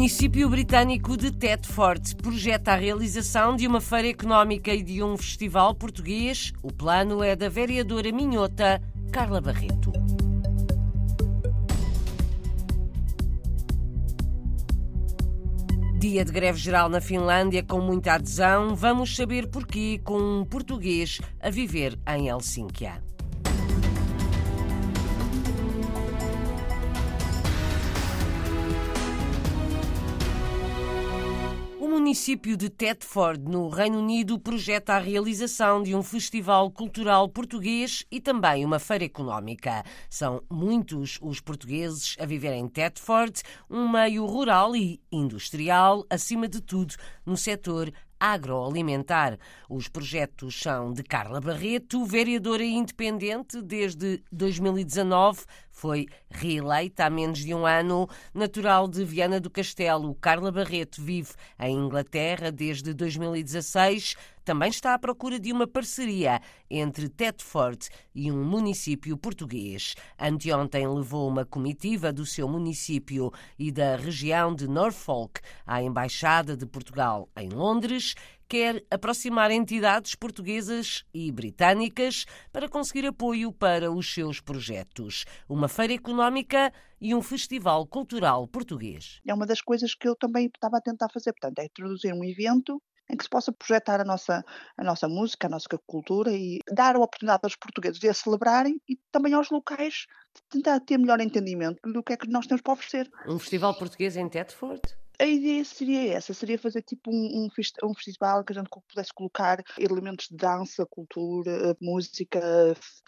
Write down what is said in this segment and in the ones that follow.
município britânico de Thetford projeta a realização de uma feira económica e de um festival português. O plano é da vereadora minhota Carla Barreto. Dia de greve geral na Finlândia com muita adesão. Vamos saber porquê com um português a viver em Helsínquia. Município de Thetford, no Reino Unido, projeta a realização de um festival cultural português e também uma feira económica. São muitos os portugueses a viver em Thetford, um meio rural e industrial, acima de tudo no setor agroalimentar. Os projetos são de Carla Barreto, vereadora independente desde 2019, foi reeleita há menos de um ano. Natural de Viana do Castelo, Carla Barreto vive em Inglaterra desde 2016. Também está à procura de uma parceria entre Thetford e um município português. Anteontem levou uma comitiva do seu município e da região de Norfolk à Embaixada de Portugal em Londres quer aproximar entidades portuguesas e britânicas para conseguir apoio para os seus projetos. Uma feira económica e um festival cultural português. É uma das coisas que eu também estava a tentar fazer, portanto, é introduzir um evento em que se possa projetar a nossa, a nossa música, a nossa cultura e dar a oportunidade aos portugueses de a celebrarem e também aos locais de tentar ter melhor entendimento do que é que nós temos para oferecer. Um festival português em Thetford? A ideia seria essa, seria fazer tipo um, um, um, festival que a gente pudesse colocar elementos de dança, cultura, música,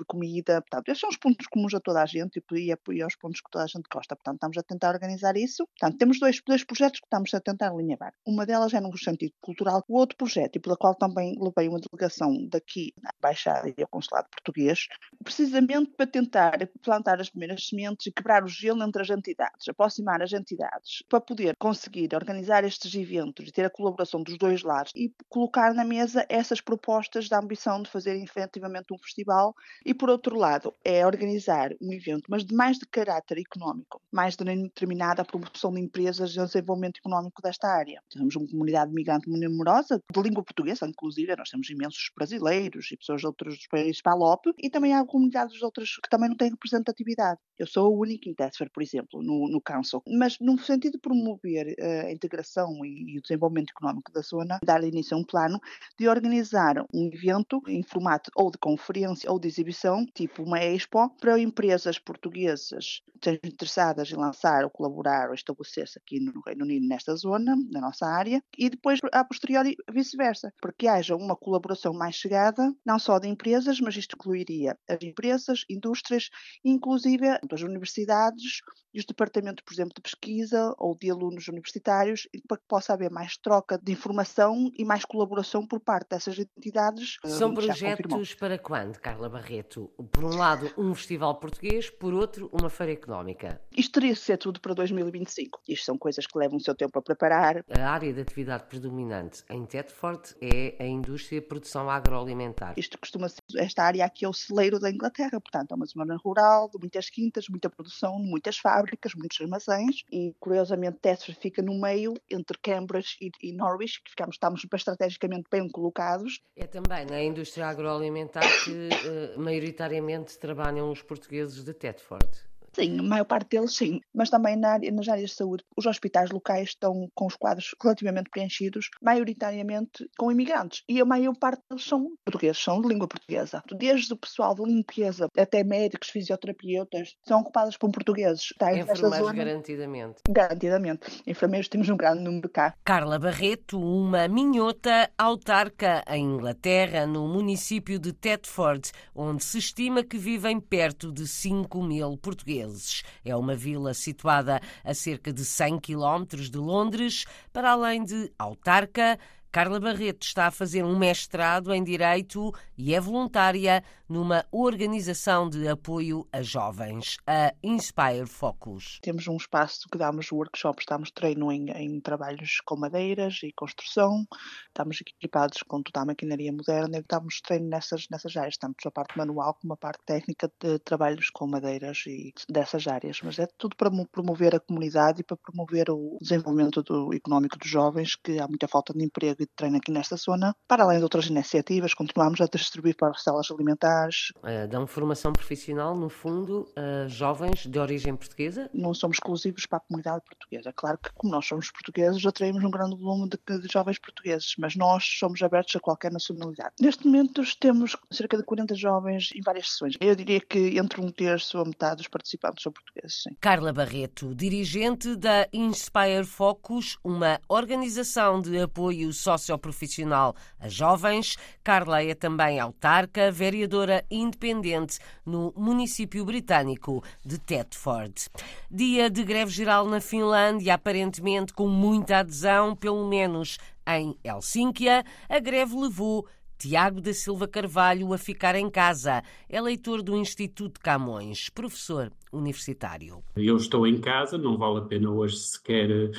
comida, portanto, esses são os pontos comuns a toda a gente e, e aos pontos que toda a gente gosta, portanto, estamos a tentar organizar isso. Portanto, temos dois, dois projetos que estamos a tentar alinhavar. Uma delas é no sentido cultural, o outro projeto, e pela qual também levei uma delegação daqui na Embaixada e ao Consulado Português, precisamente para tentar plantar as primeiras sementes e quebrar o gelo entre as entidades, aproximar as entidades, para poder conseguir conseguir organizar estes eventos e ter a colaboração dos dois lados e colocar na mesa essas propostas da ambição de fazer efetivamente um festival e, por outro lado, é organizar um evento, mas de mais de caráter económico, mais de determinada promoção de empresas e desenvolvimento económico desta área. Temos uma comunidade migrante muito numerosa, de língua portuguesa, inclusive, nós temos imensos brasileiros e pessoas de outros países PALOP, e também há comunidades de outras que também não têm representatividade. Eu sou a única em por exemplo, no, no Council, mas no sentido de promover uh, a integração e, o desenvolvimento económico da zona, dar início a um plano de organizar um evento em formato ou de conferência ou de exibição, tipo uma expo, para empresas portuguesas interessadas em lançar ou colaborar ou estabelecer-se aqui no Reino Unido, nesta zona, na nossa área, e depois, a posteriori, vice-versa, para que haja uma colaboração mais chegada, não só de empresas, mas isto incluiria as empresas, indústrias, inclusive as universidades e os departamentos, por exemplo, de pesquisa ou de alunos universitários, para que possa haver mais troca de informação e mais colaboração por parte dessas entidades. São projetos para quando, Carla Barreto? Por um lado, um festival português, por outro, uma feira económica. Isto teria que ser tudo para 2025. Isto são coisas que levam o seu tempo a preparar. A área de atividade predominante em Thetford é a indústria de produção agroalimentar. Isto costuma ser, esta área aqui é o celeiro da Inglaterra, portanto é uma zona rural, de muitas quintas, muita produção, muitas fábricas muitos armazéns e, curiosamente, Tesser fica no meio entre Cambridge e, e Norwich, que ficamos, estamos estrategicamente bem colocados. É também na indústria agroalimentar que uh, maioritariamente trabalham os portugueses de Thetford. Sim, a maior parte deles sim, mas também na área, nas áreas de saúde. Os hospitais locais estão com os quadros relativamente preenchidos, maioritariamente com imigrantes, e a maior parte deles são portugueses, são de língua portuguesa. Desde o pessoal de limpeza até médicos, fisioterapeutas, são ocupados por portugueses. Está Enfermeiros garantidamente. Garantidamente. Enfermeiros temos um grande número cá. Carla Barreto, uma minhota autarca em Inglaterra, no município de Thetford, onde se estima que vivem perto de 5 mil portugueses ingleses. É uma vila situada a cerca de 100 quilómetros de Londres, para além de autarca, Carla Barreto está a fazer um mestrado em Direito e é voluntária numa organização de apoio a jovens, a Inspire Focus. Temos um espaço que damos workshops, damos treino em, em trabalhos com madeiras e construção, estamos equipados com toda a maquinaria moderna e damos treino nessas, nessas áreas, tanto a parte manual como a parte técnica de trabalhos com madeiras e dessas áreas. Mas é tudo para promover a comunidade e para promover o desenvolvimento do, económico dos jovens, que há muita falta de emprego e de treino aqui nesta zona. Para além de outras iniciativas, continuamos a distribuir para parcelas alimentares. Uh, dão formação profissional, no fundo, a jovens de origem portuguesa? Não somos exclusivos para a comunidade portuguesa. Claro que, como nós somos portugueses, atraímos um grande volume de, de jovens portugueses, mas nós somos abertos a qualquer nacionalidade. Neste momento, temos cerca de 40 jovens em várias sessões. Eu diria que entre um terço a metade dos participantes são portugueses. Sim. Carla Barreto, dirigente da Inspire Focus, uma organização de apoio socioprofissional a jovens. Carla é também autarca, vereadora independente no município britânico de Thetford. Dia de greve geral na Finlândia, aparentemente com muita adesão, pelo menos em Helsínquia. A greve levou Tiago da Silva Carvalho a ficar em casa. É leitor do Instituto Camões, professor universitário. Eu estou em casa, não vale a pena hoje sequer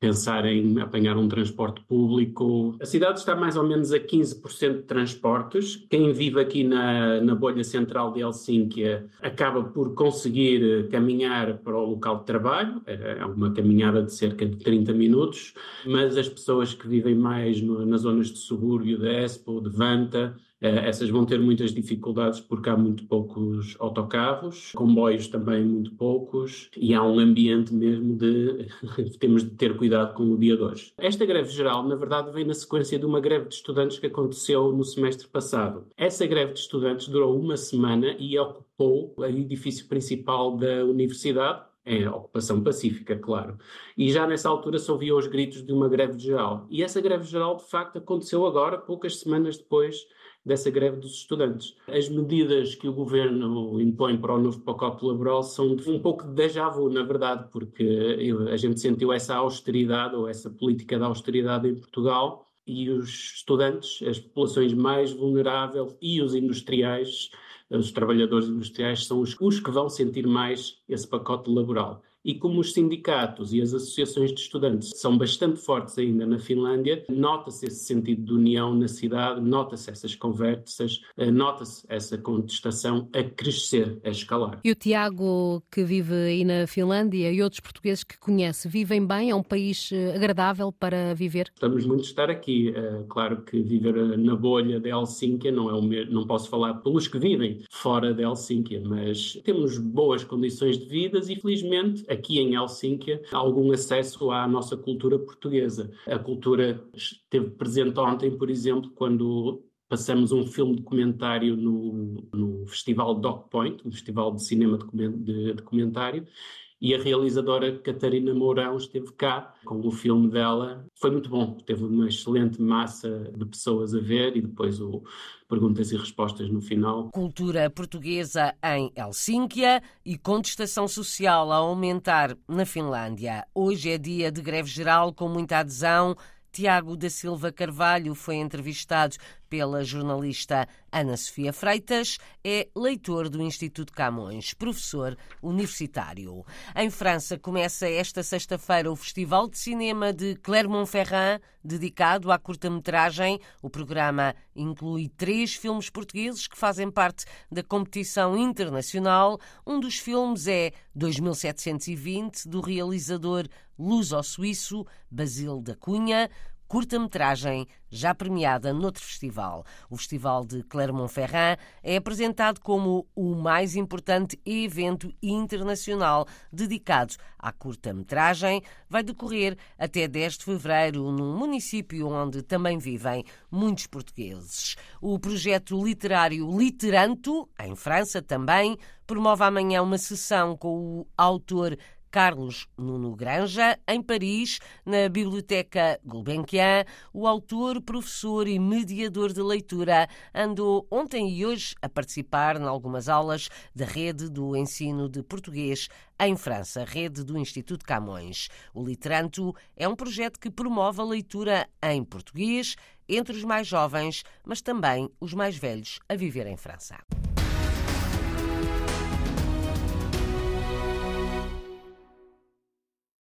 pensar em apanhar um transporte público. A cidade está mais ou menos a 15% de transportes. Quem vive aqui na, na bolha central de Helsínquia acaba por conseguir caminhar para o local de trabalho. É uma caminhada de cerca de 30 minutos, mas as pessoas que vivem mais no, nas zonas de subúrbio de Espoo, de Vanta, eh, essas vão ter muitas dificuldades porque há muito poucos autocarros, comboios também muito poucos, e há um ambiente mesmo de temos de ter cuidado com o dia de hoje. Esta greve geral, na verdade, vem na sequência de uma greve de estudantes que aconteceu no semestre passado. Essa greve de estudantes durou uma semana e ocupou o edifício principal da universidade, em ocupação pacífica, claro. E já nessa altura se ouvia os gritos de uma greve geral. E essa greve geral, de facto, aconteceu agora, poucas semanas depois dessa greve dos estudantes. As medidas que o governo impõe para o novo pacote laboral são um pouco de déjà vu, na verdade, porque a gente sentiu essa austeridade ou essa política de austeridade em Portugal e os estudantes, as populações mais vulneráveis e os industriais, os trabalhadores industriais, são os, os que vão sentir mais esse pacote laboral. E como os sindicatos e as associações de estudantes são bastante fortes ainda na Finlândia, nota-se esse sentido de união na cidade, nota-se essas conversas, eh, nota-se essa contestação a crescer, a escalar. E o Tiago, que vive aí na Finlândia, e outros portugueses que conhece, vivem bem? É um país eh, agradável para viver? Estamos muito de estar aqui. Eh, claro que viver na bolha de Helsínquia não é o mesmo, não posso falar pelos que vivem fora de Helsínquia, mas temos boas condições de vida e felizmente aqui em Helsínquia algum acesso à nossa cultura portuguesa. A cultura esteve presente ontem, por exemplo, quando passamos um filme documentário no, no Festival Doc Point, um festival de cinema de documentário, e a realizadora Catarina Mourão esteve cá com o filme dela. Foi muito bom, teve uma excelente massa de pessoas a ver e depois o perguntas e respostas no final. Cultura portuguesa em Helsínquia e contestação social a aumentar na Finlândia. Hoje é dia de greve geral com muita adesão. Tiago da Silva Carvalho foi entrevistado pela jornalista Ana Sofia Freitas, é leitor do Instituto Camões, professor universitário. Em França começa esta sexta-feira o Festival de Cinema de Clermont-Ferrand, dedicado à curta-metragem. O programa inclui três filmes portugueses que fazem parte da competição internacional. Um dos filmes é 2720, do realizador luso-suíço Basile da Cunha curta-metragem já premiada noutro festival. O Festival de Clermont-Ferrand é apresentado como o mais importante evento internacional dedicado à curta-metragem. Vai decorrer até 10 de fevereiro num município onde também vivem muitos portugueses. O projeto literário Literanto, em França também, promove amanhã uma sessão com o autor Carlos Nuno Granja, em Paris, na Biblioteca Gulbenkian, o autor, professor e mediador de leitura andou ontem e hoje a participar em algumas aulas da rede do ensino de português em França, rede do Instituto Camões. O Literanto é um projeto que promove a leitura em português entre os mais jovens, mas também os mais velhos a viver em França.